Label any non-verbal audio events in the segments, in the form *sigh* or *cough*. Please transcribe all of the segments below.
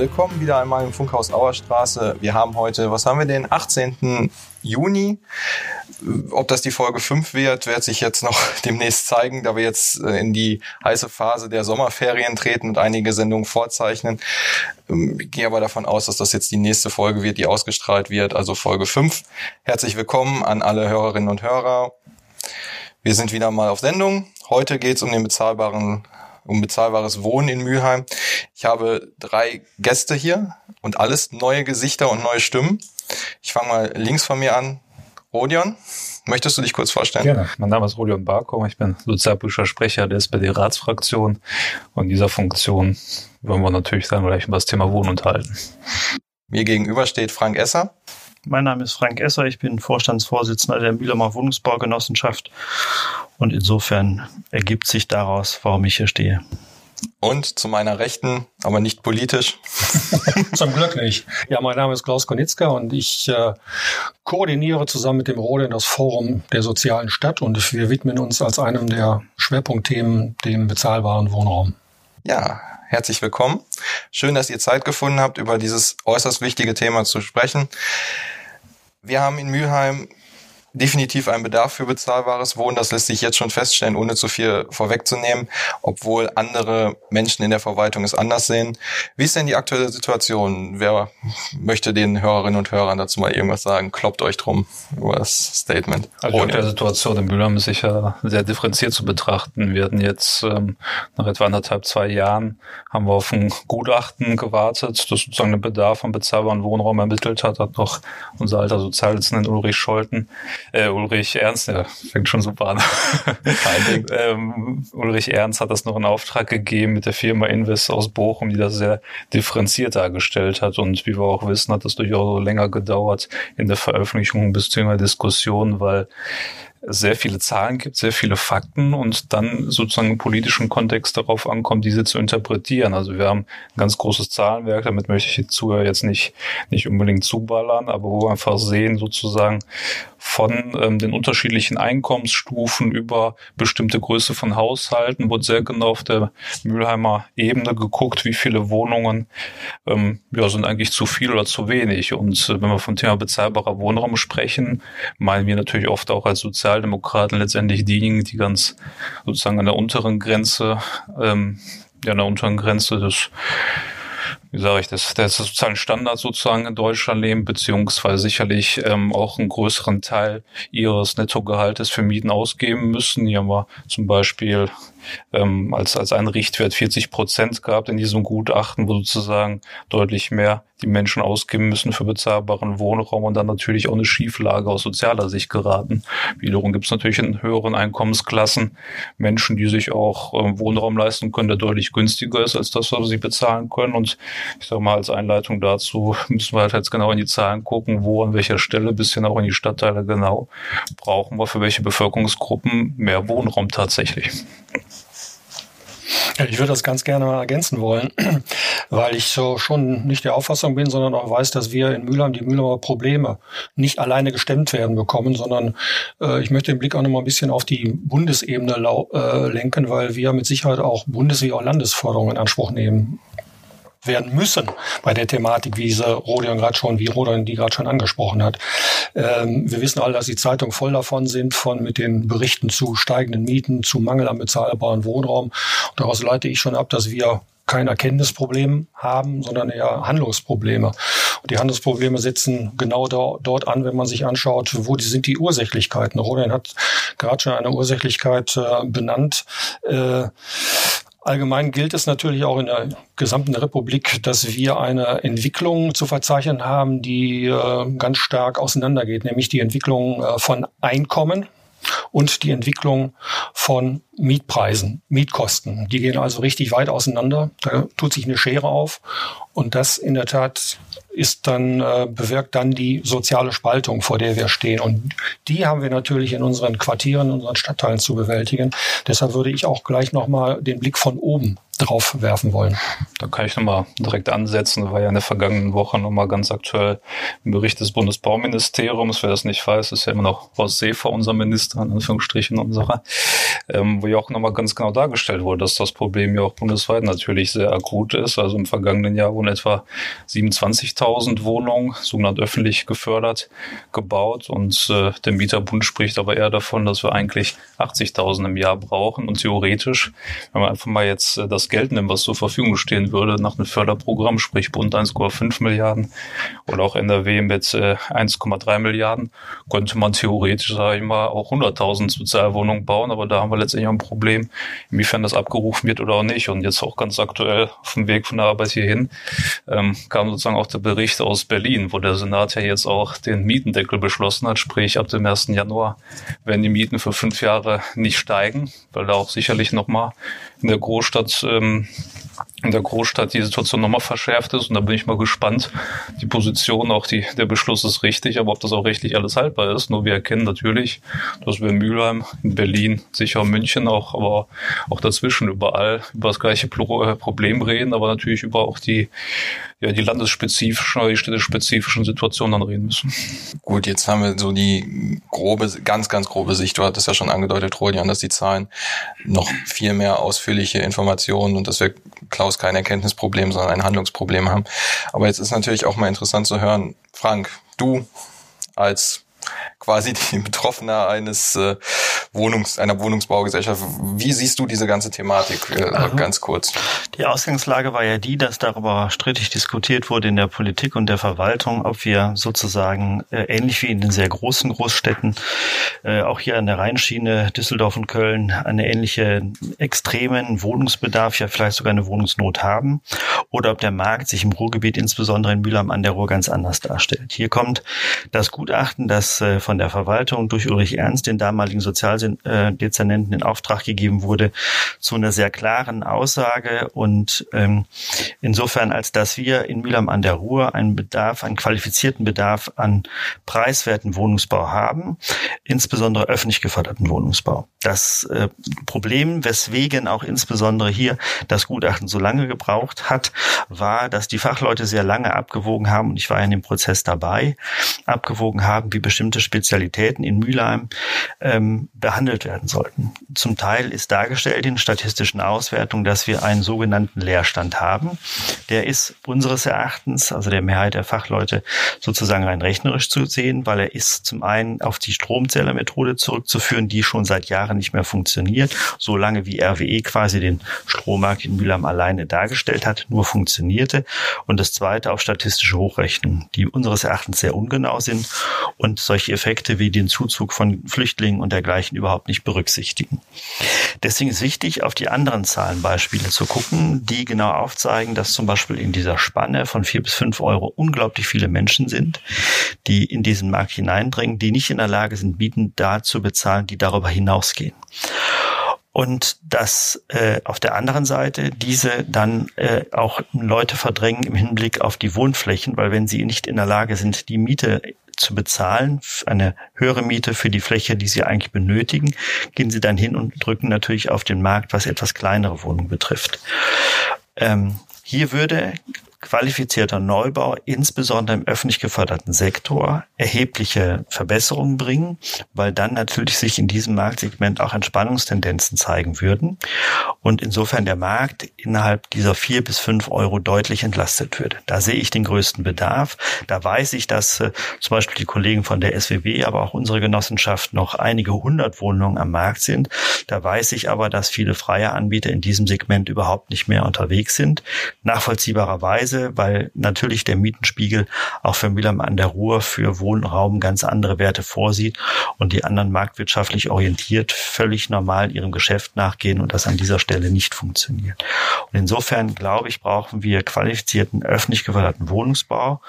Willkommen wieder einmal im Funkhaus Auerstraße. Wir haben heute, was haben wir denn? 18. Juni. Ob das die Folge 5 wird, wird sich jetzt noch *laughs* demnächst zeigen, da wir jetzt äh, in die heiße Phase der Sommerferien treten und einige Sendungen vorzeichnen. Ähm, ich gehe aber davon aus, dass das jetzt die nächste Folge wird, die ausgestrahlt wird, also Folge 5. Herzlich willkommen an alle Hörerinnen und Hörer. Wir sind wieder mal auf Sendung. Heute geht es um den bezahlbaren um bezahlbares Wohnen in Mülheim. Ich habe drei Gäste hier und alles neue Gesichter und neue Stimmen. Ich fange mal links von mir an. Rodion, möchtest du dich kurz vorstellen? Gerne. Mein Name ist Rodion Barko. Ich bin sozialpolitischer Sprecher der SPD-Ratsfraktion. Und in dieser Funktion wollen wir natürlich dann gleich über das Thema Wohnen unterhalten. Mir gegenüber steht Frank Esser. Mein Name ist Frank Esser, ich bin Vorstandsvorsitzender der Mühlheimer Wohnungsbaugenossenschaft und insofern ergibt sich daraus, warum ich hier stehe. Und zu meiner Rechten, aber nicht politisch. *laughs* Zum Glück nicht. Ja, mein Name ist Klaus Konitzka und ich äh, koordiniere zusammen mit dem Rode das Forum der sozialen Stadt und wir widmen uns als einem der Schwerpunktthemen dem bezahlbaren Wohnraum. Ja, herzlich willkommen. Schön, dass ihr Zeit gefunden habt, über dieses äußerst wichtige Thema zu sprechen. Wir haben in Mülheim definitiv ein Bedarf für bezahlbares Wohnen. Das lässt sich jetzt schon feststellen, ohne zu viel vorwegzunehmen, obwohl andere Menschen in der Verwaltung es anders sehen. Wie ist denn die aktuelle Situation? Wer möchte den Hörerinnen und Hörern dazu mal irgendwas sagen? Kloppt euch drum über das Statement. Also die aktuelle Situation in Mülheim ist sicher sehr differenziert zu betrachten. Wir hatten jetzt ähm, nach etwa anderthalb, zwei Jahren haben wir auf ein Gutachten gewartet, das sozusagen den Bedarf an bezahlbaren Wohnraum ermittelt hat, hat noch unser alter Sozialdienstler Ulrich Scholten äh, Ulrich Ernst, ja, fängt schon super an. *laughs* ähm, Ulrich Ernst hat das noch in Auftrag gegeben mit der Firma Invest aus Bochum, die das sehr differenziert dargestellt hat. Und wie wir auch wissen, hat das durchaus länger gedauert in der Veröffentlichung bis zu einer Diskussion, weil sehr viele Zahlen gibt, sehr viele Fakten und dann sozusagen im politischen Kontext darauf ankommt, diese zu interpretieren. Also wir haben ein ganz großes Zahlenwerk, damit möchte ich die Zuhörer jetzt nicht, nicht unbedingt zuballern, aber wo wir einfach sehen sozusagen von ähm, den unterschiedlichen Einkommensstufen über bestimmte Größe von Haushalten, wurde sehr genau auf der Mülheimer Ebene geguckt, wie viele Wohnungen ähm, ja, sind eigentlich zu viel oder zu wenig. Und äh, wenn wir vom Thema bezahlbarer Wohnraum sprechen, meinen wir natürlich oft auch als Sozial Sozialdemokraten letztendlich diejenigen, die ganz sozusagen an der unteren Grenze, ähm, ja, an der unteren Grenze des wie sage ich das, der sozialen Standard sozusagen in Deutschland leben, beziehungsweise sicherlich ähm, auch einen größeren Teil ihres Nettogehaltes für Mieten ausgeben müssen. Hier haben wir zum Beispiel ähm, als, als einen Richtwert 40 Prozent gehabt in diesem Gutachten, wo sozusagen deutlich mehr die Menschen ausgeben müssen für bezahlbaren Wohnraum und dann natürlich auch eine Schieflage aus sozialer Sicht geraten. Wiederum gibt es natürlich in höheren Einkommensklassen Menschen, die sich auch äh, Wohnraum leisten können, der deutlich günstiger ist als das, was sie bezahlen können. Und ich sage mal, als Einleitung dazu müssen wir halt jetzt genau in die Zahlen gucken, wo an welcher Stelle, bisschen auch in die Stadtteile genau, brauchen wir für welche Bevölkerungsgruppen mehr Wohnraum tatsächlich. Ich würde das ganz gerne mal ergänzen wollen, *clears throat* weil ich so schon nicht der Auffassung bin, sondern auch weiß, dass wir in Mülheim die Mülheimer Probleme nicht alleine gestemmt werden bekommen, sondern äh, ich möchte den Blick auch noch mal ein bisschen auf die Bundesebene äh, lenken, weil wir mit Sicherheit auch Bundes- wie auch Landesforderungen in Anspruch nehmen werden müssen bei der Thematik, wie diese Rodion gerade schon, wie Rodion die gerade schon angesprochen hat. Ähm, wir wissen alle, dass die Zeitungen voll davon sind, von mit den Berichten zu steigenden Mieten, zu Mangel an bezahlbaren Wohnraum. Und daraus leite ich schon ab, dass wir kein Erkenntnisproblem haben, sondern eher Handlungsprobleme. Und die Handlungsprobleme setzen genau da, dort an, wenn man sich anschaut, wo die, sind die Ursächlichkeiten. Rodian hat gerade schon eine Ursächlichkeit äh, benannt. Äh, Allgemein gilt es natürlich auch in der gesamten Republik, dass wir eine Entwicklung zu verzeichnen haben, die äh, ganz stark auseinandergeht, nämlich die Entwicklung äh, von Einkommen und die Entwicklung von Mietpreisen, Mietkosten. Die gehen also richtig weit auseinander. Da tut sich eine Schere auf. Und das in der Tat ist dann, äh, bewirkt dann die soziale Spaltung, vor der wir stehen. Und die haben wir natürlich in unseren Quartieren, in unseren Stadtteilen zu bewältigen. Deshalb würde ich auch gleich nochmal den Blick von oben drauf werfen wollen. Da kann ich nochmal direkt ansetzen. Da war ja in der vergangenen Woche nochmal ganz aktuell ein Bericht des Bundesbauministeriums. Wer das nicht weiß, ist ja immer noch Horst Seefer, unser Minister, in Anführungsstrichen unserer, ähm, wo ja auch nochmal ganz genau dargestellt wurde, dass das Problem ja auch bundesweit natürlich sehr akut ist. Also im vergangenen Jahr wurden etwa 27.000 Wohnungen, sogenannt öffentlich gefördert, gebaut und äh, der Mieterbund spricht aber eher davon, dass wir eigentlich 80.000 im Jahr brauchen und theoretisch, wenn man einfach mal jetzt äh, das Geld nimmt, was zur Verfügung stehen würde nach einem Förderprogramm, sprich Bund 1,5 Milliarden oder auch NRW mit äh, 1,3 Milliarden, könnte man theoretisch, sage ich mal, auch 100.000 Sozialwohnungen bauen, aber da haben wir letztendlich ein Problem, inwiefern das abgerufen wird oder auch nicht. Und jetzt auch ganz aktuell auf dem Weg von der Arbeit hierhin ähm, kam sozusagen auch der Bericht aus Berlin, wo der Senat ja jetzt auch den Mietendeckel beschlossen hat, sprich ab dem 1. Januar werden die Mieten für fünf Jahre nicht steigen, weil da auch sicherlich nochmal in der Großstadt ähm, in der Großstadt die Situation nochmal verschärft ist. Und da bin ich mal gespannt. Die Position, auch die, der Beschluss ist richtig, aber ob das auch rechtlich alles haltbar ist. Nur wir erkennen natürlich, dass wir in Mülheim, in Berlin, sicher München auch, aber auch dazwischen überall über das gleiche äh, Problem reden, aber natürlich über auch die, ja, die landesspezifischen oder die städtespezifischen Situationen dann reden müssen. Gut, jetzt haben wir so die grobe, ganz, ganz grobe Sicht. Du hattest ja schon angedeutet, Rodian, dass die Zahlen noch viel mehr ausführliche Informationen und dass wir Klaus kein Erkenntnisproblem, sondern ein Handlungsproblem haben. Aber jetzt ist natürlich auch mal interessant zu hören, Frank, du als quasi *laughs* die Betroffener eines äh, Wohnungs, einer Wohnungsbaugesellschaft. Wie siehst du diese ganze Thematik äh, also, ganz kurz? Die Ausgangslage war ja die, dass darüber strittig diskutiert wurde in der Politik und der Verwaltung, ob wir sozusagen äh, ähnlich wie in den sehr großen Großstädten, äh, auch hier an der Rheinschiene, Düsseldorf und Köln, eine ähnliche extremen Wohnungsbedarf, ja vielleicht sogar eine Wohnungsnot haben, oder ob der Markt sich im Ruhrgebiet, insbesondere in Mülheim an der Ruhr, ganz anders darstellt. Hier kommt das Gutachten, das äh, von der Verwaltung durch Ulrich Ernst, den damaligen Sozialdezernenten, in Auftrag gegeben wurde, zu einer sehr klaren Aussage und ähm, insofern, als dass wir in Mühlheim an der Ruhr einen Bedarf, einen qualifizierten Bedarf an preiswerten Wohnungsbau haben, insbesondere öffentlich geförderten Wohnungsbau. Das äh, Problem, weswegen auch insbesondere hier das Gutachten so lange gebraucht hat, war, dass die Fachleute sehr lange abgewogen haben, und ich war in dem Prozess dabei, abgewogen haben, wie bestimmte Spezialitäten in Mülheim ähm, behandelt werden sollten. Zum Teil ist dargestellt in statistischen Auswertungen, dass wir einen sogenannten Leerstand haben. Der ist unseres Erachtens, also der Mehrheit der Fachleute, sozusagen rein rechnerisch zu sehen, weil er ist zum einen auf die Stromzählermethode zurückzuführen, die schon seit Jahren nicht mehr funktioniert, solange wie RWE quasi den Strommarkt in Mülheim alleine dargestellt hat, nur funktionierte. Und das zweite auf statistische Hochrechnungen, die unseres Erachtens sehr ungenau sind und solche Effekte wie den Zuzug von Flüchtlingen und dergleichen überhaupt nicht berücksichtigen. Deswegen ist wichtig, auf die anderen Zahlenbeispiele zu gucken, die genau aufzeigen, dass zum Beispiel in dieser Spanne von vier bis fünf Euro unglaublich viele Menschen sind, die in diesen Markt hineindringen, die nicht in der Lage sind, Mieten da zu bezahlen, die darüber hinausgehen und dass äh, auf der anderen Seite diese dann äh, auch Leute verdrängen im Hinblick auf die Wohnflächen, weil wenn sie nicht in der Lage sind, die Miete zu bezahlen, eine höhere Miete für die Fläche, die sie eigentlich benötigen, gehen sie dann hin und drücken natürlich auf den Markt, was etwas kleinere Wohnungen betrifft. Ähm, hier würde qualifizierter Neubau, insbesondere im öffentlich geförderten Sektor, erhebliche Verbesserungen bringen, weil dann natürlich sich in diesem Marktsegment auch Entspannungstendenzen zeigen würden und insofern der Markt innerhalb dieser vier bis fünf Euro deutlich entlastet würde. Da sehe ich den größten Bedarf. Da weiß ich, dass äh, zum Beispiel die Kollegen von der SWB, aber auch unsere Genossenschaft noch einige hundert Wohnungen am Markt sind. Da weiß ich aber, dass viele freie Anbieter in diesem Segment überhaupt nicht mehr unterwegs sind. Nachvollziehbarerweise Weise, weil natürlich der Mietenspiegel auch für Mülheim an der Ruhr für Wohnraum ganz andere Werte vorsieht und die anderen marktwirtschaftlich orientiert völlig normal ihrem Geschäft nachgehen und das an dieser Stelle nicht funktioniert. Und insofern glaube ich, brauchen wir qualifizierten öffentlich geförderten Wohnungsbau.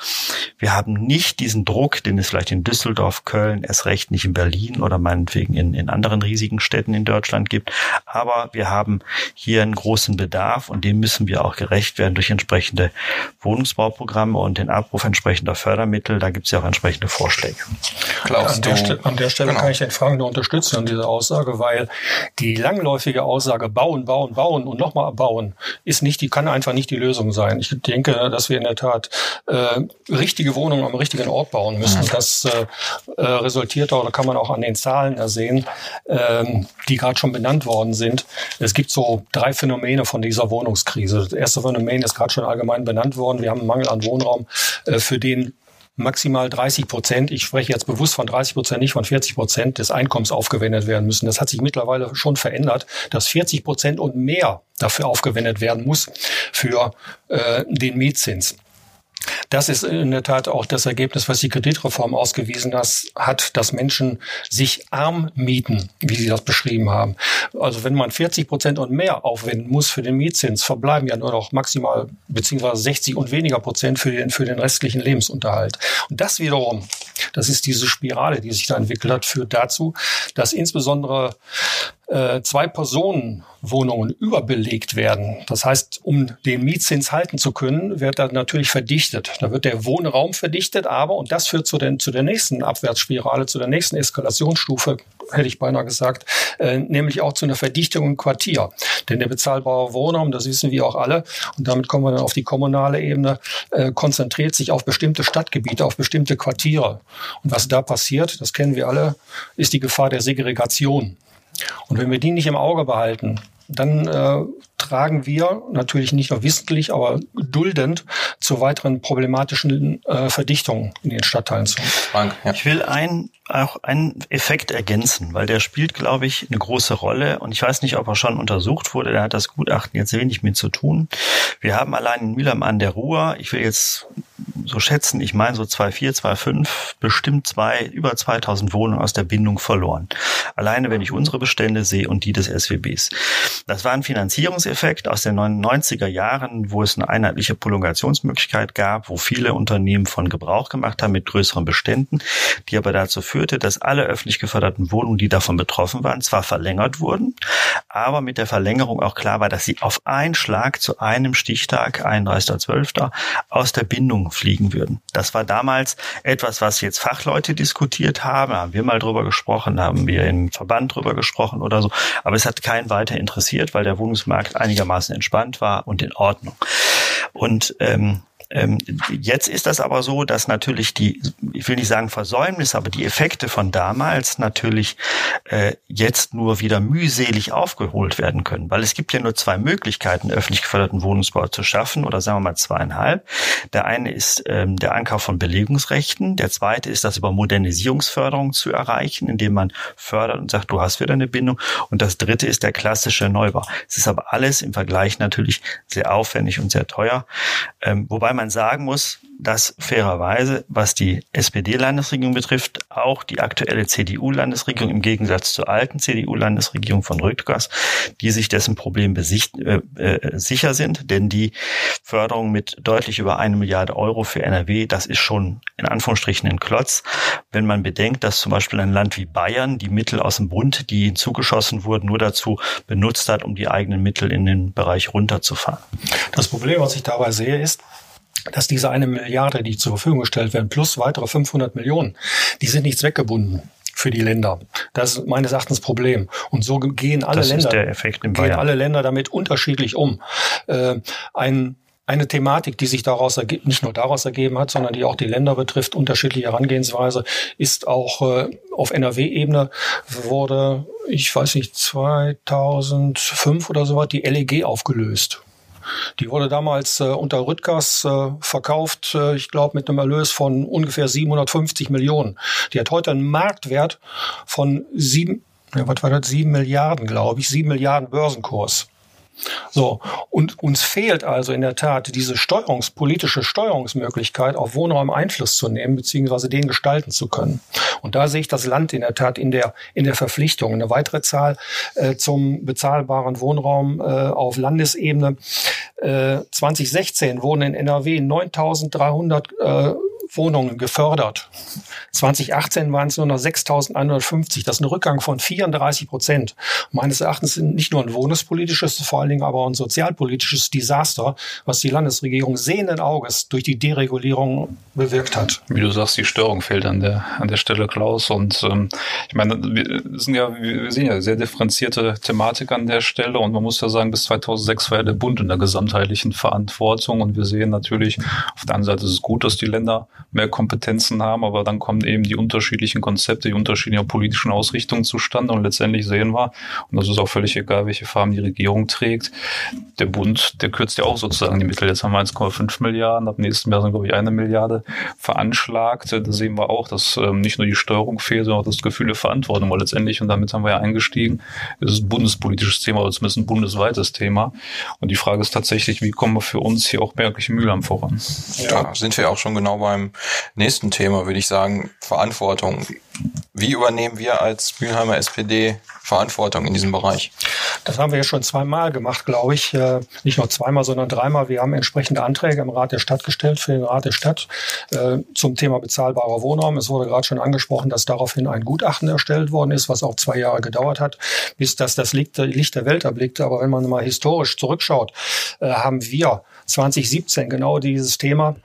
Wir haben nicht diesen Druck, den es vielleicht in Düsseldorf, Köln, erst recht nicht in Berlin oder meinetwegen in, in anderen riesigen Städten in Deutschland gibt. Aber wir haben hier einen großen Bedarf und dem müssen wir auch gerecht werden durch entsprechende Wohnungsbauprogramme und den Abruf entsprechender Fördermittel. Da gibt es ja auch entsprechende Vorschläge. Klaus, an, der Stelle, an der Stelle genau. kann ich den Frank nur unterstützen an dieser Aussage, weil die langläufige Aussage bauen, bauen, bauen und nochmal bauen ist nicht, die kann einfach nicht die Lösung sein. Ich denke, dass wir in der Tat äh, richtige Wohnungen am richtigen Ort bauen müssen. Mhm. Das äh, äh, resultiert oder kann man auch an den Zahlen ersehen, äh, die gerade schon benannt worden sind. Es gibt so drei Phänomene von dieser Wohnungskrise. Das erste Phänomen ist gerade schon allgemein benannt worden. Wir haben einen Mangel an Wohnraum, äh, für den maximal 30 Prozent, ich spreche jetzt bewusst von 30 Prozent, nicht von 40 Prozent des Einkommens aufgewendet werden müssen. Das hat sich mittlerweile schon verändert, dass 40 Prozent und mehr dafür aufgewendet werden muss für äh, den Mietzins. Das ist in der Tat auch das Ergebnis, was die Kreditreform ausgewiesen hat, dass Menschen sich arm mieten, wie Sie das beschrieben haben. Also wenn man 40 Prozent und mehr aufwenden muss für den Mietzins, verbleiben ja nur noch maximal beziehungsweise 60 und weniger Prozent für den, für den restlichen Lebensunterhalt. Und das wiederum, das ist diese Spirale, die sich da entwickelt hat, führt dazu, dass insbesondere äh, zwei Personen Wohnungen überbelegt werden. Das heißt, um den Mietzins halten zu können, wird da natürlich verdichtet. Da wird der Wohnraum verdichtet, aber, und das führt zu, den, zu der nächsten Abwärtsspirale, zu der nächsten Eskalationsstufe, hätte ich beinahe gesagt, äh, nämlich auch zu einer Verdichtung im Quartier. Denn der bezahlbare Wohnraum, das wissen wir auch alle, und damit kommen wir dann auf die kommunale Ebene, äh, konzentriert sich auf bestimmte Stadtgebiete, auf bestimmte Quartiere. Und was da passiert, das kennen wir alle, ist die Gefahr der Segregation. Und wenn wir die nicht im Auge behalten, dann äh, tragen wir natürlich nicht nur wissentlich, aber duldend zu weiteren problematischen äh, Verdichtungen in den Stadtteilen zu. Frank, ja. Ich will ein, auch einen Effekt ergänzen, weil der spielt, glaube ich, eine große Rolle. Und ich weiß nicht, ob er schon untersucht wurde. Da hat das Gutachten jetzt wenig mit zu tun. Wir haben allein in Mühlheim an der Ruhr, ich will jetzt so schätzen, ich meine so 2,4, 2,5, bestimmt zwei, über 2000 Wohnungen aus der Bindung verloren. Alleine, wenn ich unsere Bestände sehe und die des SWBs. Das war ein Finanzierungseffekt aus den 90er Jahren, wo es eine einheitliche Prolongationsmöglichkeit gab, wo viele Unternehmen von Gebrauch gemacht haben mit größeren Beständen, die aber dazu führte, dass alle öffentlich geförderten Wohnungen, die davon betroffen waren, zwar verlängert wurden, aber mit der Verlängerung auch klar war, dass sie auf einen Schlag zu einem Stichtag, 31.12., aus der Bindung fliegen würden. Das war damals etwas, was jetzt Fachleute diskutiert haben, haben wir mal drüber gesprochen, haben wir im Verband drüber gesprochen oder so, aber es hat keinen weiter interessiert, weil der Wohnungsmarkt einigermaßen entspannt war und in Ordnung. Und ähm, ähm, jetzt ist das aber so, dass natürlich die, ich will nicht sagen Versäumnis, aber die Effekte von damals natürlich äh, jetzt nur wieder mühselig aufgeholt werden können, weil es gibt ja nur zwei Möglichkeiten, öffentlich geförderten Wohnungsbau zu schaffen oder sagen wir mal zweieinhalb. Der eine ist ähm, der Ankauf von Belegungsrechten, der zweite ist das über Modernisierungsförderung zu erreichen, indem man fördert und sagt, du hast wieder eine Bindung und das dritte ist der klassische Neubau. Es ist aber alles im Vergleich natürlich sehr aufwendig und sehr teuer, ähm, wobei man man sagen muss, dass fairerweise, was die SPD-Landesregierung betrifft, auch die aktuelle CDU-Landesregierung im Gegensatz zur alten CDU-Landesregierung von Rüttgers, die sich dessen Problem besicht, äh, äh, sicher sind, denn die Förderung mit deutlich über eine Milliarde Euro für NRW, das ist schon in Anführungsstrichen ein Klotz. Wenn man bedenkt, dass zum Beispiel ein Land wie Bayern die Mittel aus dem Bund, die hinzugeschossen wurden, nur dazu benutzt hat, um die eigenen Mittel in den Bereich runterzufahren. Das Problem, was ich dabei sehe, ist, dass diese eine Milliarde, die zur Verfügung gestellt werden, plus weitere 500 Millionen, die sind nicht zweckgebunden für die Länder. Das ist meines Erachtens Problem. Und so gehen alle Länder, gehen alle Länder damit unterschiedlich um. Äh, ein eine Thematik, die sich daraus ergibt, nicht nur daraus ergeben hat, sondern die auch die Länder betrifft, unterschiedliche Herangehensweise, ist auch äh, auf NRW-Ebene wurde, ich weiß nicht, 2005 oder so was, die LEG aufgelöst. Die wurde damals äh, unter Rüttgers äh, verkauft, äh, ich glaube, mit einem Erlös von ungefähr 750 Millionen. Die hat heute einen Marktwert von sieben, ja, was war das, sieben Milliarden, glaube ich, sieben Milliarden Börsenkurs. So, und uns fehlt also in der Tat diese steuerungspolitische Steuerungsmöglichkeit, auf Wohnraum Einfluss zu nehmen, beziehungsweise den gestalten zu können. Und da sehe ich das Land in der Tat in der, in der Verpflichtung. Eine weitere Zahl äh, zum bezahlbaren Wohnraum äh, auf Landesebene. Äh, 2016 wurden in NRW 9300 äh, Wohnungen gefördert. 2018 waren es nur noch 6.150. Das ist ein Rückgang von 34 Prozent. Meines Erachtens nicht nur ein wohnungspolitisches, vor allen Dingen aber ein sozialpolitisches Desaster, was die Landesregierung sehenden Auges durch die Deregulierung bewirkt hat. Wie du sagst, die Störung fehlt an der, an der Stelle, Klaus. Und ähm, ich meine, wir, sind ja, wir sehen ja sehr differenzierte Thematik an der Stelle. Und man muss ja sagen, bis 2006 war ja der Bund in der gesamtheitlichen Verantwortung. Und wir sehen natürlich, auf der einen Seite ist es gut, dass die Länder mehr Kompetenzen haben, aber dann kommen eben die unterschiedlichen Konzepte, die unterschiedlichen politischen Ausrichtungen zustande. Und letztendlich sehen wir, und das ist auch völlig egal, welche Farben die Regierung trägt, der Bund, der kürzt ja auch sozusagen die Mittel. Jetzt haben wir 1,5 Milliarden, ab nächsten Jahr sind, glaube ich, eine Milliarde veranschlagt. Da sehen wir auch, dass ähm, nicht nur die Steuerung fehlt, sondern auch das Gefühl der Verantwortung. Weil letztendlich, und damit haben wir ja eingestiegen, ist es ein bundespolitisches Thema, oder zumindest ein bundesweites Thema. Und die Frage ist tatsächlich, wie kommen wir für uns hier auch merklich Mühlheim voran? Ja, sind wir auch schon genau beim nächsten Thema, würde ich sagen, Verantwortung. Wie übernehmen wir als Mülheimer SPD Verantwortung in diesem Bereich? Das haben wir ja schon zweimal gemacht, glaube ich. Äh, nicht nur zweimal, sondern dreimal. Wir haben entsprechende Anträge im Rat der Stadt gestellt, für den Rat der Stadt, äh, zum Thema bezahlbarer Wohnraum. Es wurde gerade schon angesprochen, dass daraufhin ein Gutachten erstellt worden ist, was auch zwei Jahre gedauert hat, bis das das Licht der Welt erblickte. Aber wenn man mal historisch zurückschaut, äh, haben wir 2017 genau dieses Thema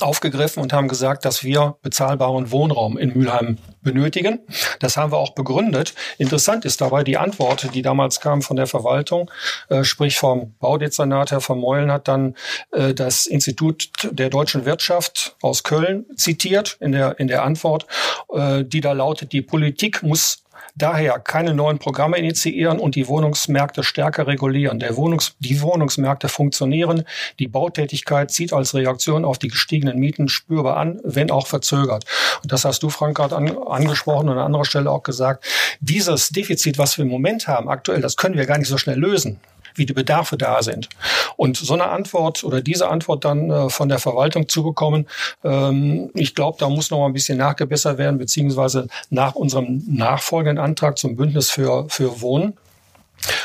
aufgegriffen und haben gesagt, dass wir bezahlbaren Wohnraum in Mülheim benötigen. Das haben wir auch begründet. Interessant ist dabei die Antwort, die damals kam von der Verwaltung, äh, sprich vom Baudezernat. Herr Vermeulen hat dann äh, das Institut der deutschen Wirtschaft aus Köln zitiert in der, in der Antwort, äh, die da lautet, die Politik muss Daher keine neuen Programme initiieren und die Wohnungsmärkte stärker regulieren. Der Wohnungs die Wohnungsmärkte funktionieren. Die Bautätigkeit zieht als Reaktion auf die gestiegenen Mieten spürbar an, wenn auch verzögert. Und das hast du, Frank, gerade an, angesprochen und an anderer Stelle auch gesagt. Dieses Defizit, was wir im Moment haben, aktuell, das können wir gar nicht so schnell lösen wie die Bedarfe da sind. Und so eine Antwort oder diese Antwort dann äh, von der Verwaltung zu bekommen, ähm, ich glaube, da muss noch mal ein bisschen nachgebessert werden, beziehungsweise nach unserem nachfolgenden Antrag zum Bündnis für, für Wohnen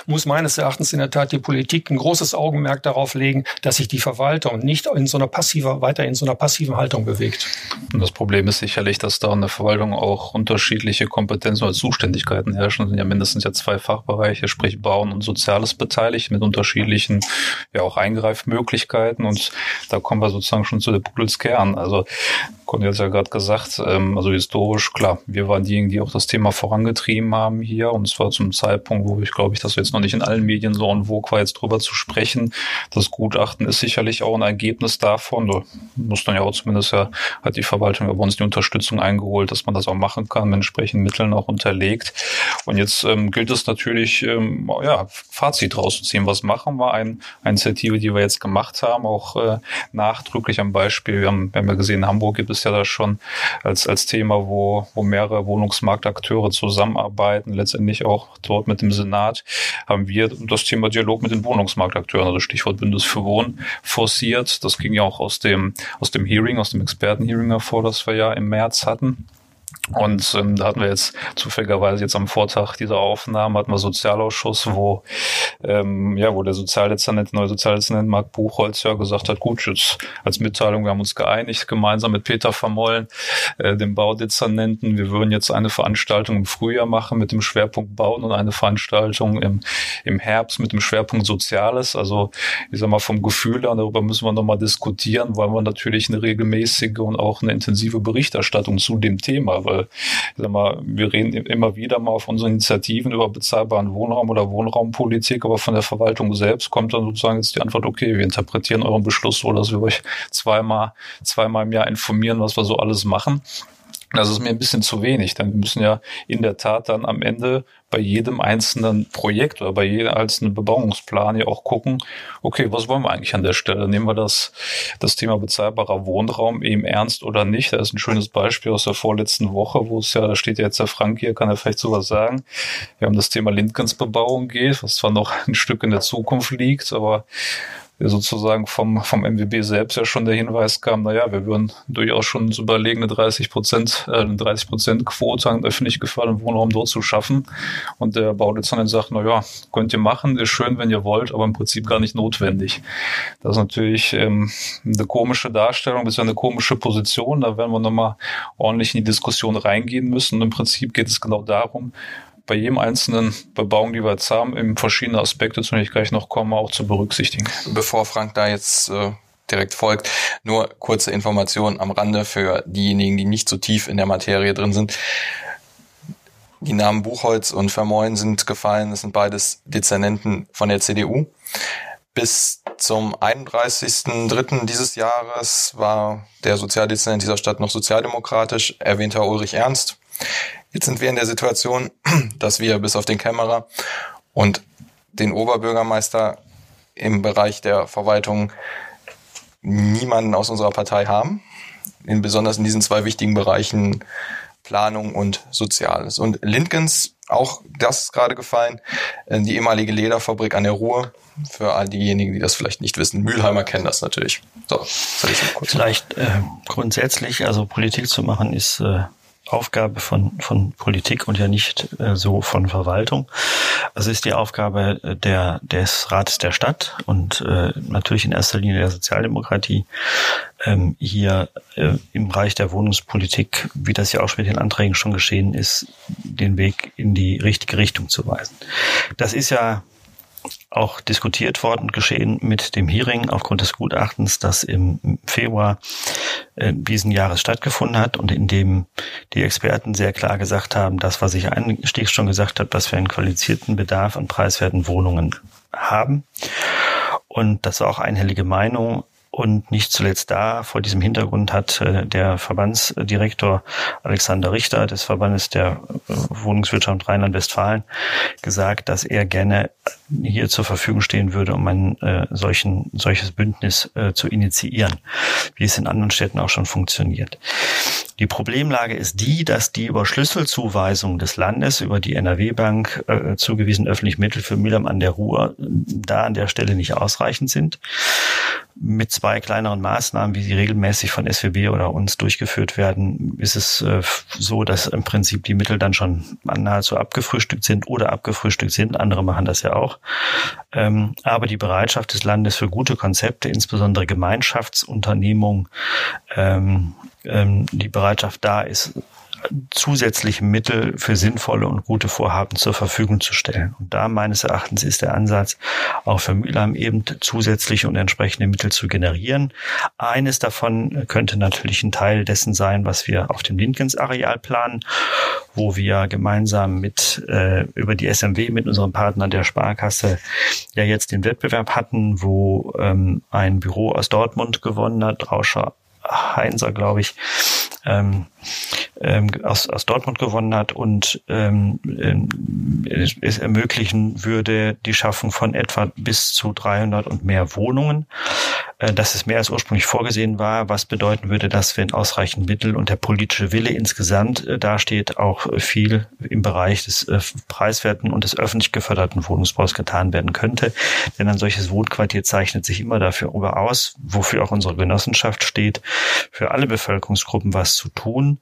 muss meines Erachtens in der Tat die Politik ein großes Augenmerk darauf legen, dass sich die Verwaltung nicht in so einer passiver, weiter in so einer passiven Haltung bewegt. Und das Problem ist sicherlich, dass da in der Verwaltung auch unterschiedliche Kompetenzen oder Zuständigkeiten herrschen. Es sind ja mindestens ja zwei Fachbereiche, sprich Bauen und Soziales beteiligt mit unterschiedlichen, ja auch Eingreifmöglichkeiten. Und da kommen wir sozusagen schon zu der Pudelskern. Also Conny hat es ja gerade gesagt, ähm, also historisch, klar, wir waren diejenigen, die auch das Thema vorangetrieben haben hier. Und zwar zum Zeitpunkt, wo ich glaube ich, das jetzt noch nicht in allen Medien so en vogue war, jetzt drüber zu sprechen. Das Gutachten ist sicherlich auch ein Ergebnis davon. Da muss dann ja auch zumindest ja, hat die Verwaltung bei uns die Unterstützung eingeholt, dass man das auch machen kann, mit entsprechenden Mitteln auch unterlegt. Und jetzt ähm, gilt es natürlich, ähm, ja, Fazit rauszuziehen. Was machen wir? Ein, eine Initiative, die wir jetzt gemacht haben, auch äh, nachdrücklich am Beispiel. Wir haben, wir haben ja gesehen, in Hamburg gibt es es ja da schon als, als Thema, wo, wo mehrere Wohnungsmarktakteure zusammenarbeiten, letztendlich auch dort mit dem Senat, haben wir das Thema Dialog mit den Wohnungsmarktakteuren, also Stichwort Bündnis für Wohnen, forciert. Das ging ja auch aus dem, aus dem Hearing, aus dem Expertenhearing hervor, das wir ja im März hatten. Und ähm, da hatten wir jetzt zufälligerweise jetzt am Vortag dieser Aufnahme hatten wir Sozialausschuss, wo ähm, ja, wo der Sozialdezernent, neue Sozialdezernent Marc Buchholz ja gesagt hat, gut, jetzt als Mitteilung, wir haben uns geeinigt, gemeinsam mit Peter Vermollen, äh, dem Baudezernenten, wir würden jetzt eine Veranstaltung im Frühjahr machen mit dem Schwerpunkt Bauen und eine Veranstaltung im, im Herbst mit dem Schwerpunkt Soziales. Also ich sag mal vom Gefühl her, darüber müssen wir nochmal diskutieren, weil wir natürlich eine regelmäßige und auch eine intensive Berichterstattung zu dem Thema, weil ich sag mal, wir reden immer wieder mal auf unseren Initiativen über bezahlbaren Wohnraum oder Wohnraumpolitik, aber von der Verwaltung selbst kommt dann sozusagen jetzt die Antwort, okay, wir interpretieren euren Beschluss so, dass wir euch zweimal, zweimal im Jahr informieren, was wir so alles machen. Das ist mir ein bisschen zu wenig, wir müssen ja in der Tat dann am Ende bei jedem einzelnen Projekt oder bei jedem einzelnen Bebauungsplan ja auch gucken, okay, was wollen wir eigentlich an der Stelle? Nehmen wir das, das Thema bezahlbarer Wohnraum eben ernst oder nicht? Da ist ein schönes Beispiel aus der vorletzten Woche, wo es ja, da steht ja jetzt der Frank hier, kann er vielleicht sowas sagen. Wir haben das Thema Lindgans Bebauung geht, was zwar noch ein Stück in der Zukunft liegt, aber sozusagen vom, vom MWB selbst ja schon der Hinweis kam, naja, wir würden durchaus schon uns überlegen, eine 30 Prozent, äh, 30 Prozent Quote an öffentlich geförderten Wohnraum dort zu schaffen. Und der Baudezernent sagt, naja, könnt ihr machen, ist schön, wenn ihr wollt, aber im Prinzip gar nicht notwendig. Das ist natürlich ähm, eine komische Darstellung, ist eine komische Position. Da werden wir nochmal ordentlich in die Diskussion reingehen müssen. Und im Prinzip geht es genau darum, bei jedem einzelnen Bebauung, die wir jetzt haben, eben verschiedene Aspekte, zu denen ich gleich noch komme, auch zu berücksichtigen. Bevor Frank da jetzt äh, direkt folgt, nur kurze Informationen am Rande für diejenigen, die nicht so tief in der Materie drin sind. Die Namen Buchholz und Vermoyen sind gefallen. Das sind beides Dezernenten von der CDU. Bis zum 31.03. dieses Jahres war der Sozialdezernent dieser Stadt noch sozialdemokratisch, erwähnter Ulrich Ernst. Jetzt sind wir in der Situation, *clears throat* dass wir bis auf den Kämmerer und den Oberbürgermeister im Bereich der Verwaltung niemanden aus unserer Partei haben. In, besonders in diesen zwei wichtigen Bereichen Planung und Soziales. Und Lindgens, auch das ist gerade gefallen, äh, die ehemalige Lederfabrik an der Ruhr. Für all diejenigen, die das vielleicht nicht wissen. Mülheimer kennen das natürlich. So, soll ich kurz Vielleicht äh, grundsätzlich, also Politik zu machen ist äh, Aufgabe von, von Politik und ja nicht äh, so von Verwaltung. Also ist die Aufgabe äh, der, des Rates der Stadt und äh, natürlich in erster Linie der Sozialdemokratie, ähm, hier äh, im Bereich der Wohnungspolitik, wie das ja auch mit den Anträgen schon geschehen ist, den Weg in die richtige Richtung zu weisen. Das ist ja auch diskutiert worden, geschehen mit dem Hearing aufgrund des Gutachtens, das im Februar äh, diesen Jahres stattgefunden hat und in dem die Experten sehr klar gesagt haben, das, was ich einstiegs schon gesagt habe, dass wir einen qualifizierten Bedarf an preiswerten Wohnungen haben. Und das war auch einhellige Meinung. Und nicht zuletzt da, vor diesem Hintergrund hat äh, der Verbandsdirektor Alexander Richter des Verbandes der äh, Wohnungswirtschaft Rheinland-Westfalen gesagt, dass er gerne hier zur Verfügung stehen würde, um ein äh, solchen, solches Bündnis äh, zu initiieren, wie es in anderen Städten auch schon funktioniert. Die Problemlage ist die, dass die über Schlüsselzuweisung des Landes über die NRW-Bank äh, zugewiesen öffentliche Mittel für Milam an der Ruhr da an der Stelle nicht ausreichend sind mit zwei kleineren Maßnahmen, wie sie regelmäßig von SWB oder uns durchgeführt werden, ist es äh, so, dass im Prinzip die Mittel dann schon nahezu abgefrühstückt sind oder abgefrühstückt sind. Andere machen das ja auch. Ähm, aber die Bereitschaft des Landes für gute Konzepte, insbesondere Gemeinschaftsunternehmungen, ähm, ähm, die Bereitschaft da ist, zusätzliche Mittel für sinnvolle und gute Vorhaben zur Verfügung zu stellen. Und da meines Erachtens ist der Ansatz, auch für Mülheim eben zusätzliche und entsprechende Mittel zu generieren. Eines davon könnte natürlich ein Teil dessen sein, was wir auf dem Linkens-Areal planen, wo wir gemeinsam mit äh, über die SMW mit unserem Partner der Sparkasse ja jetzt den Wettbewerb hatten, wo ähm, ein Büro aus Dortmund gewonnen hat, Rauscher Heinzer, glaube ich, ähm, ähm, aus, aus Dortmund gewonnen hat und ähm, es, es ermöglichen würde die Schaffung von etwa bis zu 300 und mehr Wohnungen. Äh, dass es mehr als ursprünglich vorgesehen war, was bedeuten würde, dass wenn ausreichend Mittel und der politische Wille insgesamt äh, dasteht, auch viel im Bereich des äh, preiswerten und des öffentlich geförderten Wohnungsbaus getan werden könnte. Denn ein solches Wohnquartier zeichnet sich immer dafür aus, wofür auch unsere Genossenschaft steht, für alle Bevölkerungsgruppen was zu tun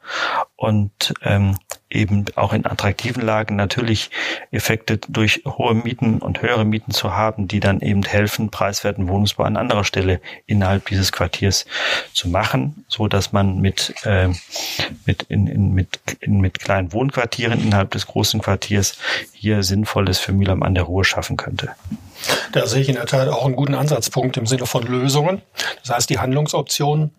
und ähm, eben auch in attraktiven Lagen natürlich Effekte durch hohe Mieten und höhere Mieten zu haben, die dann eben helfen, preiswerten Wohnungsbau an anderer Stelle innerhalb dieses Quartiers zu machen, so dass man mit äh, mit in, in, mit in, mit kleinen Wohnquartieren innerhalb des großen Quartiers hier Sinnvolles für Mühlheim an der Ruhe schaffen könnte. Da sehe ich in der Tat auch einen guten Ansatzpunkt im Sinne von Lösungen. Das heißt, die Handlungsoptionen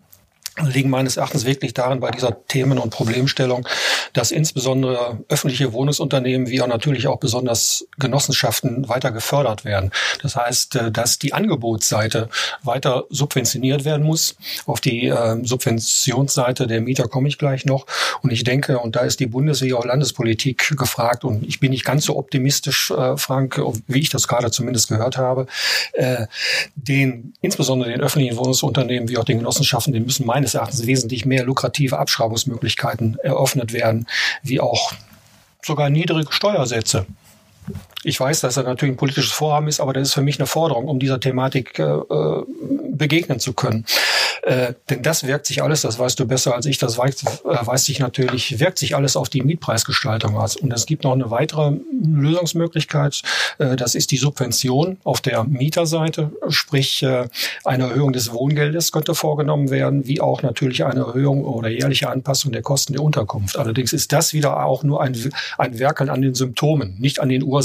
liegen meines Erachtens wirklich darin bei dieser Themen- und Problemstellung, dass insbesondere öffentliche Wohnungsunternehmen wie auch natürlich auch besonders Genossenschaften weiter gefördert werden. Das heißt, äh, dass die Angebotsseite weiter subventioniert werden muss. Auf die äh, Subventionsseite der Mieter komme ich gleich noch. Und ich denke, und da ist die Bundes- wie auch Landespolitik gefragt, und ich bin nicht ganz so optimistisch, äh, Frank, wie ich das gerade zumindest gehört habe, den, insbesondere den öffentlichen Wohnungsunternehmen wie auch den Genossenschaften, den müssen meines meines Erachtens wesentlich mehr lukrative Abschreibungsmöglichkeiten eröffnet werden, wie auch sogar niedrige Steuersätze. Ich weiß, dass er natürlich ein politisches Vorhaben ist, aber das ist für mich eine Forderung, um dieser Thematik äh, begegnen zu können. Äh, denn das wirkt sich alles, das weißt du besser als ich, das weiß, äh, weiß ich natürlich, wirkt sich alles auf die Mietpreisgestaltung aus. Und es gibt noch eine weitere Lösungsmöglichkeit, äh, das ist die Subvention auf der Mieterseite, sprich äh, eine Erhöhung des Wohngeldes könnte vorgenommen werden, wie auch natürlich eine Erhöhung oder jährliche Anpassung der Kosten der Unterkunft. Allerdings ist das wieder auch nur ein, ein Werkeln an den Symptomen, nicht an den Ursachen,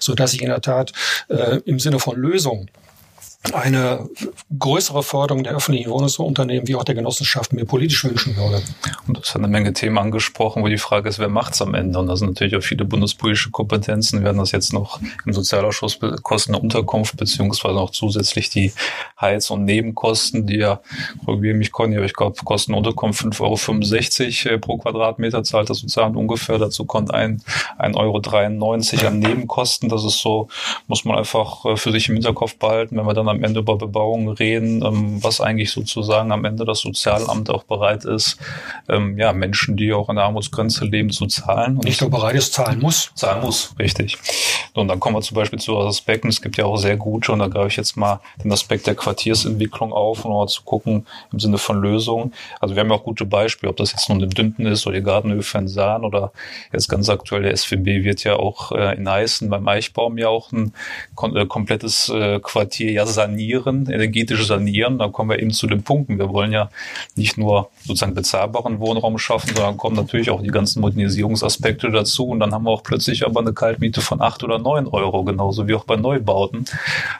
so dass ich in der Tat äh, im Sinne von Lösung eine größere Förderung der öffentlichen Wohnungsunternehmen wie auch der Genossenschaften mir politisch wünschen würde. Und das hat eine Menge Themen angesprochen, wo die Frage ist, wer macht's am Ende? Und da sind natürlich auch viele bundespolitische Kompetenzen. Wir werden das jetzt noch im Sozialausschuss Kosten der Unterkunft beziehungsweise auch zusätzlich die Heiz- und Nebenkosten, die ja, korrigiere mich Conny, aber ich glaube, Kosten der Unterkunft 5,65 Euro äh, pro Quadratmeter zahlt das Sozialamt ungefähr. Dazu kommt ein, ein Euro 93 an Nebenkosten. Das ist so, muss man einfach äh, für sich im Hinterkopf behalten, wenn wir dann am Ende über Bebauung reden, ähm, was eigentlich sozusagen am Ende das Sozialamt auch bereit ist, ähm, ja, Menschen, die auch an der Armutsgrenze leben, zu zahlen. Und Nicht nur bereit ist, zahlen muss. Zahlen muss, richtig. Und dann kommen wir zum Beispiel zu Aspekten. Es gibt ja auch sehr gute, und da greife ich jetzt mal den Aspekt der Quartiersentwicklung auf, um mal zu gucken im Sinne von Lösungen. Also wir haben ja auch gute Beispiele, ob das jetzt nun in Dünden ist oder die Gartenhöfe in Sahn oder jetzt ganz aktuell der SWB wird ja auch äh, in Heißen beim Eichbaum ja auch ein kom äh, komplettes äh, Quartier ja sanieren, energetisch sanieren. Da kommen wir eben zu den Punkten. Wir wollen ja nicht nur sozusagen bezahlbaren Wohnraum schaffen, sondern kommen natürlich auch die ganzen Modernisierungsaspekte dazu. Und dann haben wir auch plötzlich aber eine Kaltmiete von acht oder neun Euro, genauso wie auch bei Neubauten,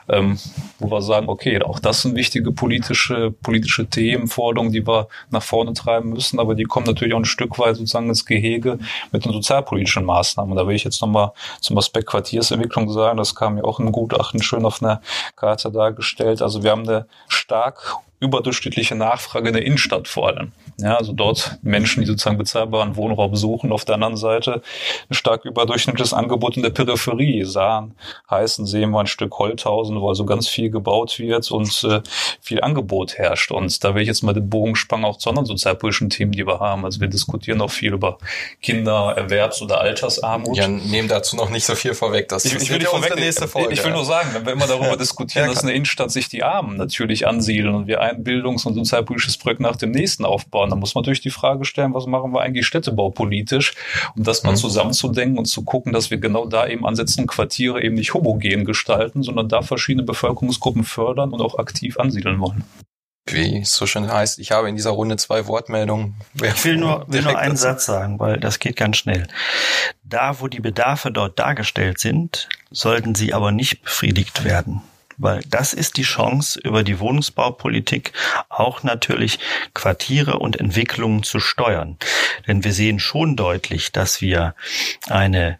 ähm, wo wir sagen, okay, auch das sind wichtige politische, politische Themen, Forderungen, die wir nach vorne treiben müssen, aber die kommen natürlich auch ein Stück weit sozusagen ins Gehege mit den sozialpolitischen Maßnahmen. Da will ich jetzt nochmal zum Aspekt Quartiersentwicklung sagen, das kam ja auch im Gutachten schön auf einer Karte da dargestellt. Also wir haben eine stark überdurchschnittliche Nachfrage in der Innenstadt vor allem. Ja, also dort Menschen, die sozusagen bezahlbaren Wohnraum suchen. Auf der anderen Seite ein stark überdurchschnittliches Angebot in der Peripherie. Sahen, heißen sehen wir ein Stück Holthausen, wo also ganz viel gebaut wird und äh, viel Angebot herrscht. Und da will ich jetzt mal den Bogen spannen auch zu anderen sozialpolitischen Themen, die wir haben. Also wir diskutieren auch viel über Kinder, Erwerbs- oder Altersarmut. Ja, nehmen dazu noch nicht so viel vorweg. Das ich, ich will, unsere nächste Folge. Ich will nur sagen, wenn wir immer darüber *laughs* diskutieren, ja, dass in der Innenstadt sich die Armen natürlich ansiedeln und wir ein Bildungs- und sozialpolitisches Projekt nach dem nächsten aufbauen, dann muss man natürlich die Frage stellen, was machen wir eigentlich städtebaupolitisch, um das mal mhm. zusammenzudenken und zu gucken, dass wir genau da eben ansetzen, Quartiere eben nicht homogen gestalten, sondern da verschiedene Bevölkerungsgruppen fördern und auch aktiv ansiedeln wollen wie es so schön heißt, ich habe in dieser Runde zwei Wortmeldungen. Ich will nur, *laughs* will nur einen Satz sagen, weil das geht ganz schnell. Da, wo die Bedarfe dort dargestellt sind, sollten sie aber nicht befriedigt werden weil das ist die Chance, über die Wohnungsbaupolitik auch natürlich Quartiere und Entwicklungen zu steuern. Denn wir sehen schon deutlich, dass wir eine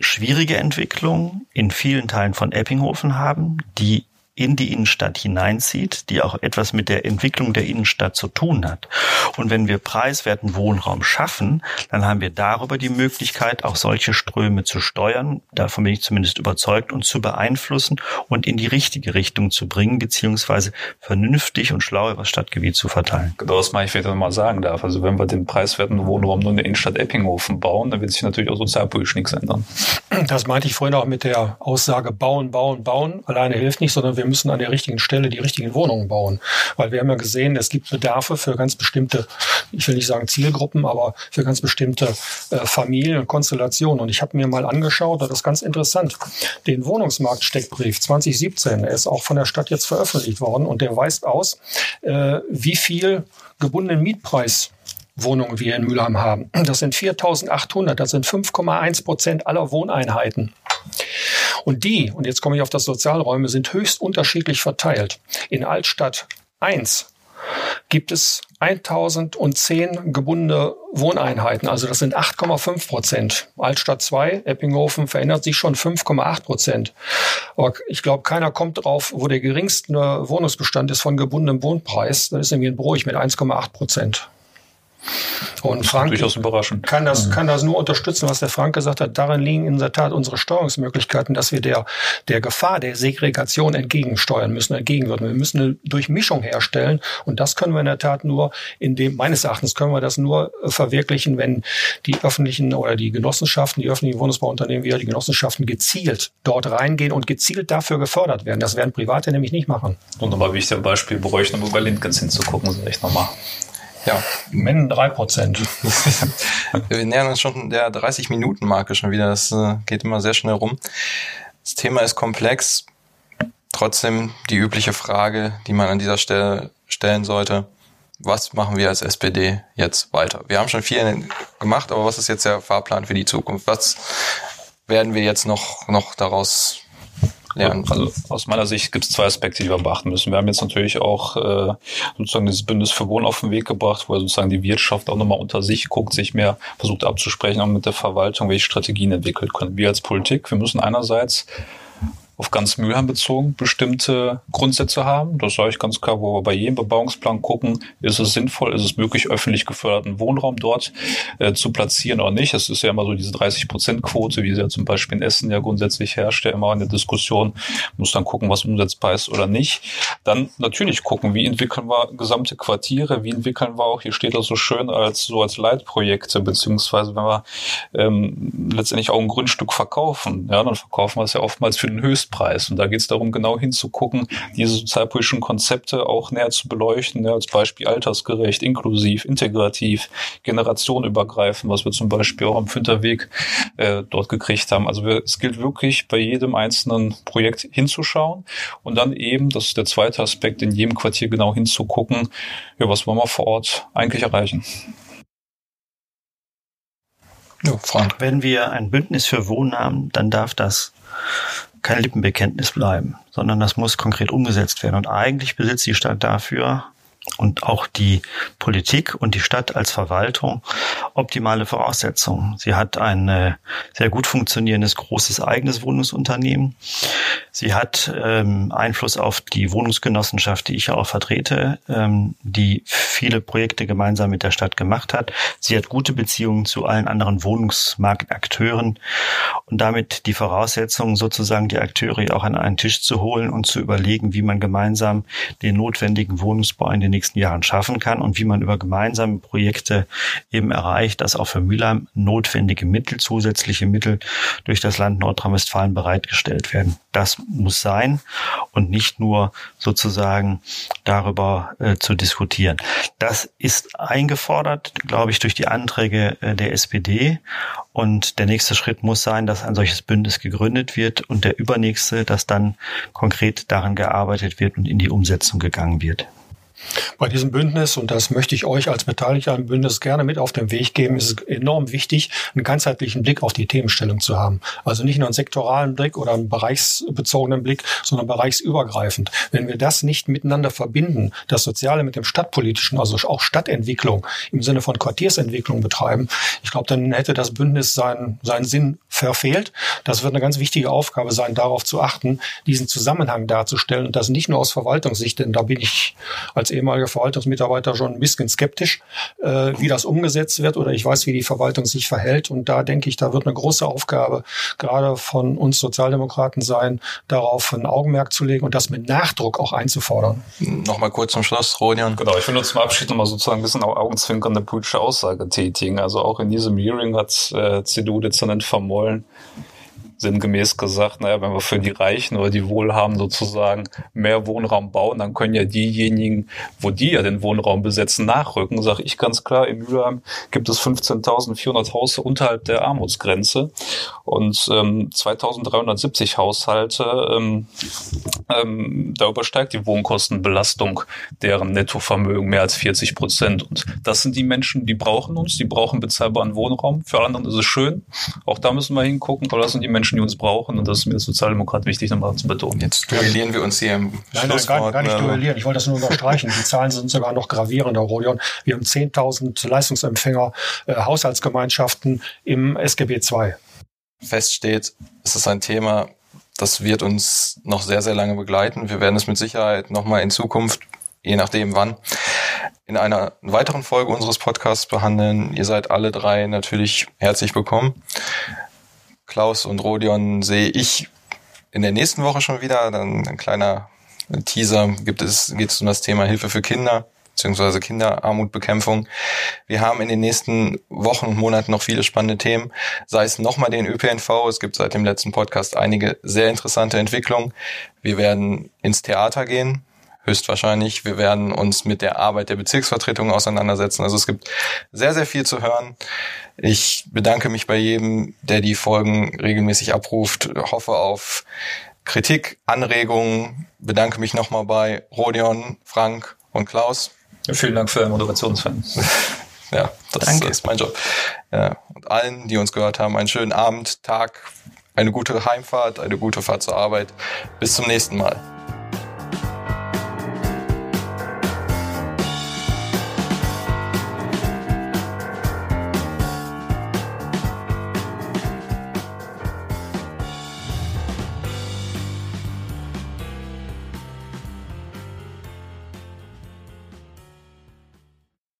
schwierige Entwicklung in vielen Teilen von Eppinghofen haben, die in die Innenstadt hineinzieht, die auch etwas mit der Entwicklung der Innenstadt zu tun hat. Und wenn wir preiswerten Wohnraum schaffen, dann haben wir darüber die Möglichkeit, auch solche Ströme zu steuern, davon bin ich zumindest überzeugt, und zu beeinflussen und in die richtige Richtung zu bringen, beziehungsweise vernünftig und schlau über das Stadtgebiet zu verteilen. Genau, das mal ich wieder mal sagen darf. Also wenn wir den preiswerten Wohnraum nur in der Innenstadt Eppinghofen bauen, dann wird sich natürlich auch sozialpolitisch nichts ändern. Das meinte ich vorhin auch mit der Aussage bauen, bauen, bauen. Alleine hilft nicht, sondern wir müssen an der richtigen Stelle die richtigen Wohnungen bauen. Weil wir haben ja gesehen, es gibt Bedarfe für ganz bestimmte, ich will nicht sagen Zielgruppen, aber für ganz bestimmte äh, Familien und ich habe mir mal angeschaut, das ist ganz interessant, den Wohnungsmarktsteckbrief 2017, der ist auch von der Stadt jetzt veröffentlicht worden und der weist aus, äh, wie viel gebundenen Mietpreis Wohnungen wir in Mülheim haben. Das sind 4.800, das sind 5,1 Prozent aller Wohneinheiten. Und die, und jetzt komme ich auf das Sozialräume, sind höchst unterschiedlich verteilt. In Altstadt 1 gibt es 1010 gebundene Wohneinheiten, also das sind 8,5 Prozent. Altstadt 2, Eppinghofen, verändert sich schon 5,8 Prozent. Aber ich glaube, keiner kommt drauf, wo der geringste Wohnungsbestand ist von gebundenem Wohnpreis. Das ist irgendwie in Bruch mit 1,8 Prozent. Und Frank durchaus überraschend. Kann das, kann das nur unterstützen, was der Frank gesagt hat. Darin liegen in der Tat unsere Steuerungsmöglichkeiten, dass wir der, der Gefahr der Segregation entgegensteuern müssen, entgegenwirken. Wir müssen eine Durchmischung herstellen. Und das können wir in der Tat nur, in dem, meines Erachtens können wir das nur verwirklichen, wenn die öffentlichen oder die Genossenschaften, die öffentlichen Wohnungsbauunternehmen, wie die Genossenschaften gezielt dort reingehen und gezielt dafür gefördert werden. Das werden Private nämlich nicht machen. Und nochmal wichtig, Beispiel bräuchten, um bei Lindgens hinzugucken, sag ich nochmal. Ja. Wenn drei Prozent. *laughs* Wir nähern uns schon der 30-Minuten-Marke schon wieder. Das äh, geht immer sehr schnell rum. Das Thema ist komplex. Trotzdem die übliche Frage, die man an dieser Stelle stellen sollte. Was machen wir als SPD jetzt weiter? Wir haben schon viel gemacht, aber was ist jetzt der Fahrplan für die Zukunft? Was werden wir jetzt noch, noch daraus lernen. Also aus meiner Sicht gibt es zwei Aspekte, die wir beachten müssen. Wir haben jetzt natürlich auch äh, sozusagen dieses Bündnis für Wohnen auf den Weg gebracht, wo sozusagen die Wirtschaft auch nochmal unter sich guckt, sich mehr versucht abzusprechen, auch mit der Verwaltung, welche Strategien entwickelt können. Wir als Politik, wir müssen einerseits auf ganz Mülheim bezogen bestimmte Grundsätze haben. Das sage ich ganz klar, wo wir bei jedem Bebauungsplan gucken, ist es sinnvoll, ist es möglich, öffentlich geförderten Wohnraum dort äh, zu platzieren oder nicht. Es ist ja immer so diese 30-Prozent-Quote, wie sie ja zum Beispiel in Essen ja grundsätzlich herrscht, ja immer in der Diskussion, muss dann gucken, was umsetzbar ist oder nicht. Dann natürlich gucken, wie entwickeln wir gesamte Quartiere, wie entwickeln wir auch, hier steht das so schön als so als Leitprojekte, beziehungsweise wenn wir ähm, letztendlich auch ein Grundstück verkaufen, ja, dann verkaufen wir es ja oftmals für den höchsten Preis. Und da geht es darum, genau hinzugucken, diese sozialpolitischen Konzepte auch näher zu beleuchten, ja, als Beispiel altersgerecht, inklusiv, integrativ, generationenübergreifend, was wir zum Beispiel auch am Fünterweg äh, dort gekriegt haben. Also wir, es gilt wirklich bei jedem einzelnen Projekt hinzuschauen und dann eben, das ist der zweite Aspekt, in jedem Quartier genau hinzugucken, ja, was wollen wir vor Ort eigentlich erreichen. Ja, Frank. Wenn wir ein Bündnis für Wohnen haben, dann darf das kein Lippenbekenntnis bleiben, sondern das muss konkret umgesetzt werden. Und eigentlich besitzt die Stadt dafür und auch die Politik und die Stadt als Verwaltung optimale Voraussetzungen. Sie hat ein äh, sehr gut funktionierendes großes eigenes Wohnungsunternehmen. Sie hat ähm, Einfluss auf die Wohnungsgenossenschaft, die ich auch vertrete, ähm, die viele Projekte gemeinsam mit der Stadt gemacht hat. Sie hat gute Beziehungen zu allen anderen Wohnungsmarktakteuren und damit die Voraussetzungen, sozusagen die Akteure auch an einen Tisch zu holen und zu überlegen, wie man gemeinsam den notwendigen Wohnungsbau in den nächsten Jahren schaffen kann und wie man über gemeinsame Projekte eben erreicht, dass auch für Mülheim notwendige Mittel, zusätzliche Mittel durch das Land Nordrhein-Westfalen bereitgestellt werden. Das muss sein und nicht nur sozusagen darüber äh, zu diskutieren. Das ist eingefordert, glaube ich, durch die Anträge äh, der SPD und der nächste Schritt muss sein, dass ein solches Bündnis gegründet wird und der übernächste, dass dann konkret daran gearbeitet wird und in die Umsetzung gegangen wird. Bei diesem Bündnis, und das möchte ich euch als Beteiligter am Bündnis gerne mit auf den Weg geben, ist es enorm wichtig, einen ganzheitlichen Blick auf die Themenstellung zu haben. Also nicht nur einen sektoralen Blick oder einen bereichsbezogenen Blick, sondern bereichsübergreifend. Wenn wir das nicht miteinander verbinden, das Soziale mit dem Stadtpolitischen, also auch Stadtentwicklung im Sinne von Quartiersentwicklung betreiben, ich glaube, dann hätte das Bündnis seinen, seinen Sinn verfehlt. Das wird eine ganz wichtige Aufgabe sein, darauf zu achten, diesen Zusammenhang darzustellen und das nicht nur aus Verwaltungssicht, denn da bin ich als ehemaliger Verwaltungsmitarbeiter schon ein bisschen skeptisch, äh, wie das umgesetzt wird oder ich weiß, wie die Verwaltung sich verhält. Und da denke ich, da wird eine große Aufgabe gerade von uns Sozialdemokraten sein, darauf ein Augenmerk zu legen und das mit Nachdruck auch einzufordern. Nochmal kurz zum Schluss, Rodian. Genau, ich will nur zum Abschied nochmal sozusagen ein bisschen augenzwinkernde politische Aussage tätigen. Also auch in diesem Hearing hat äh, CDU-Dezernent vermollen, sinngemäß gesagt, naja, wenn wir für die Reichen oder die Wohlhaben sozusagen mehr Wohnraum bauen, dann können ja diejenigen, wo die ja den Wohnraum besetzen, nachrücken. Sage ich ganz klar, in Mülheim gibt es 15.400 Haushalte unterhalb der Armutsgrenze und ähm, 2.370 Haushalte, ähm, ähm, da übersteigt die Wohnkostenbelastung deren Nettovermögen mehr als 40 Prozent. Und das sind die Menschen, die brauchen uns, die brauchen bezahlbaren Wohnraum. Für alle anderen ist es schön. Auch da müssen wir hingucken, aber das sind die Menschen, Menschen, die uns brauchen. Und das ist mir als Sozialdemokrat wichtig, nochmal zu betonen. Jetzt duellieren wir uns hier im Nein, nein gar, gar nicht ne? duellieren. Ich wollte das nur unterstreichen. Die Zahlen sind sogar noch gravierender, Rodion. Wir haben 10.000 Leistungsempfänger, äh, Haushaltsgemeinschaften im SGB II. Feststeht, es ist ein Thema, das wird uns noch sehr, sehr lange begleiten. Wir werden es mit Sicherheit nochmal in Zukunft, je nachdem wann, in einer weiteren Folge unseres Podcasts behandeln. Ihr seid alle drei natürlich herzlich willkommen. Klaus und Rodion sehe ich in der nächsten Woche schon wieder. Dann ein kleiner Teaser gibt es, geht es um das Thema Hilfe für Kinder beziehungsweise Kinderarmutbekämpfung. Wir haben in den nächsten Wochen und Monaten noch viele spannende Themen, sei es nochmal den ÖPNV. Es gibt seit dem letzten Podcast einige sehr interessante Entwicklungen. Wir werden ins Theater gehen, höchstwahrscheinlich. Wir werden uns mit der Arbeit der Bezirksvertretung auseinandersetzen. Also es gibt sehr, sehr viel zu hören. Ich bedanke mich bei jedem, der die Folgen regelmäßig abruft, hoffe auf Kritik, Anregungen, bedanke mich nochmal bei Rodion, Frank und Klaus. Vielen Dank für deinen Moderationsfan. *laughs* ja, das Danke. ist mein Job. Ja, und allen, die uns gehört haben, einen schönen Abend, Tag, eine gute Heimfahrt, eine gute Fahrt zur Arbeit. Bis zum nächsten Mal.